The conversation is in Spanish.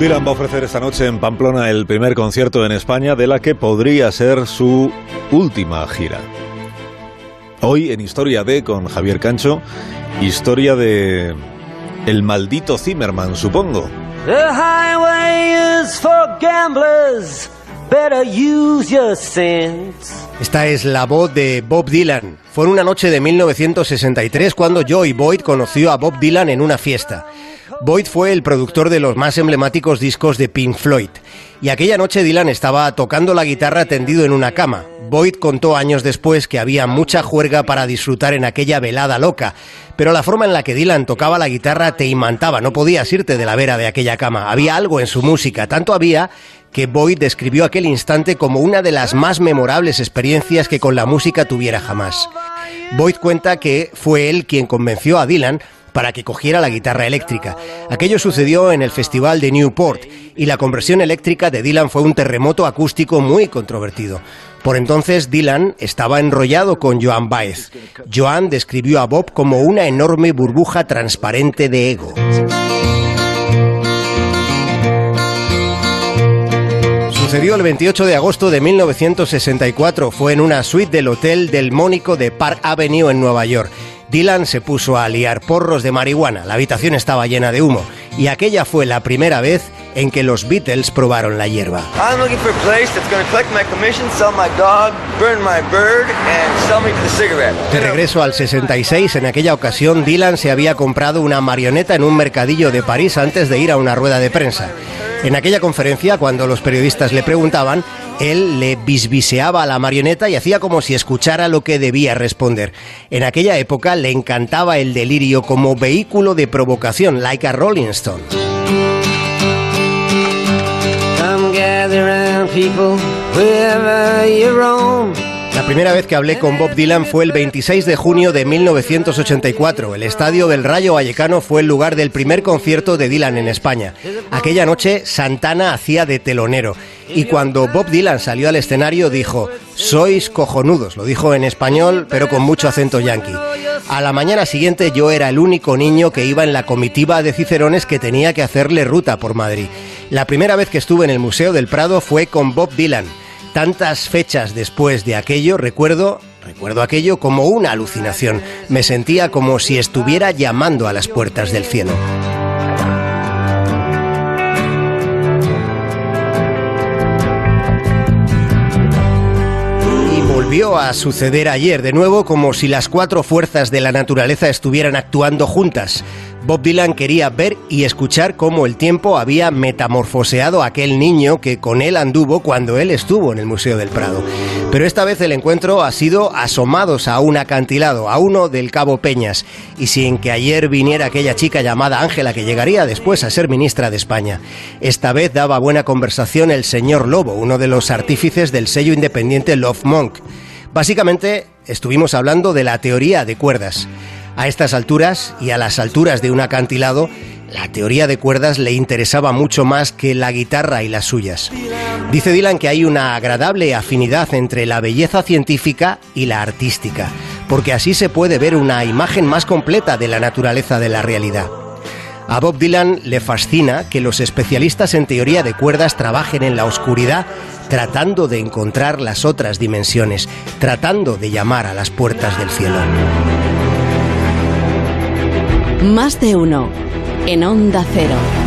Dylan va a ofrecer esta noche en Pamplona el primer concierto en España de la que podría ser su última gira. Hoy en Historia de con Javier Cancho, historia de el maldito Zimmerman, supongo. The highway is for gamblers. Better use your sense. Esta es la voz de Bob Dylan. Fue en una noche de 1963 cuando Joey Boyd conoció a Bob Dylan en una fiesta. Boyd fue el productor de los más emblemáticos discos de Pink Floyd. Y aquella noche Dylan estaba tocando la guitarra tendido en una cama. Boyd contó años después que había mucha juerga para disfrutar en aquella velada loca, pero la forma en la que Dylan tocaba la guitarra te imantaba, no podías irte de la vera de aquella cama. Había algo en su música, tanto había que Boyd describió aquel instante como una de las más memorables experiencias que con la música tuviera jamás. Boyd cuenta que fue él quien convenció a Dylan para que cogiera la guitarra eléctrica. Aquello sucedió en el Festival de Newport y la conversión eléctrica de Dylan fue un terremoto acústico muy controvertido. Por entonces Dylan estaba enrollado con Joan Baez. Joan describió a Bob como una enorme burbuja transparente de ego. Sucedió el 28 de agosto de 1964. Fue en una suite del Hotel del Mónico de Park Avenue en Nueva York. Dylan se puso a liar porros de marihuana, la habitación estaba llena de humo y aquella fue la primera vez en que los Beatles probaron la hierba. De regreso al 66, en aquella ocasión Dylan se había comprado una marioneta en un mercadillo de París antes de ir a una rueda de prensa. En aquella conferencia, cuando los periodistas le preguntaban, él le bisbiseaba a la marioneta y hacía como si escuchara lo que debía responder. En aquella época le encantaba el delirio como vehículo de provocación, like a Rolling Stone. Primera vez que hablé con Bob Dylan fue el 26 de junio de 1984. El estadio del Rayo Vallecano fue el lugar del primer concierto de Dylan en España. Aquella noche Santana hacía de telonero y cuando Bob Dylan salió al escenario dijo, sois cojonudos, lo dijo en español pero con mucho acento yankee. A la mañana siguiente yo era el único niño que iba en la comitiva de Cicerones que tenía que hacerle ruta por Madrid. La primera vez que estuve en el Museo del Prado fue con Bob Dylan. Tantas fechas después de aquello, recuerdo, recuerdo aquello como una alucinación. Me sentía como si estuviera llamando a las puertas del cielo. Volvió a suceder ayer de nuevo como si las cuatro fuerzas de la naturaleza estuvieran actuando juntas. Bob Dylan quería ver y escuchar cómo el tiempo había metamorfoseado a aquel niño que con él anduvo cuando él estuvo en el Museo del Prado. Pero esta vez el encuentro ha sido asomados a un acantilado, a uno del Cabo Peñas, y sin que ayer viniera aquella chica llamada Ángela que llegaría después a ser ministra de España. Esta vez daba buena conversación el señor Lobo, uno de los artífices del sello independiente Love Monk. Básicamente estuvimos hablando de la teoría de cuerdas. A estas alturas y a las alturas de un acantilado, la teoría de cuerdas le interesaba mucho más que la guitarra y las suyas. Dice Dylan que hay una agradable afinidad entre la belleza científica y la artística, porque así se puede ver una imagen más completa de la naturaleza de la realidad. A Bob Dylan le fascina que los especialistas en teoría de cuerdas trabajen en la oscuridad tratando de encontrar las otras dimensiones, tratando de llamar a las puertas del cielo. Más de uno en Onda Cero.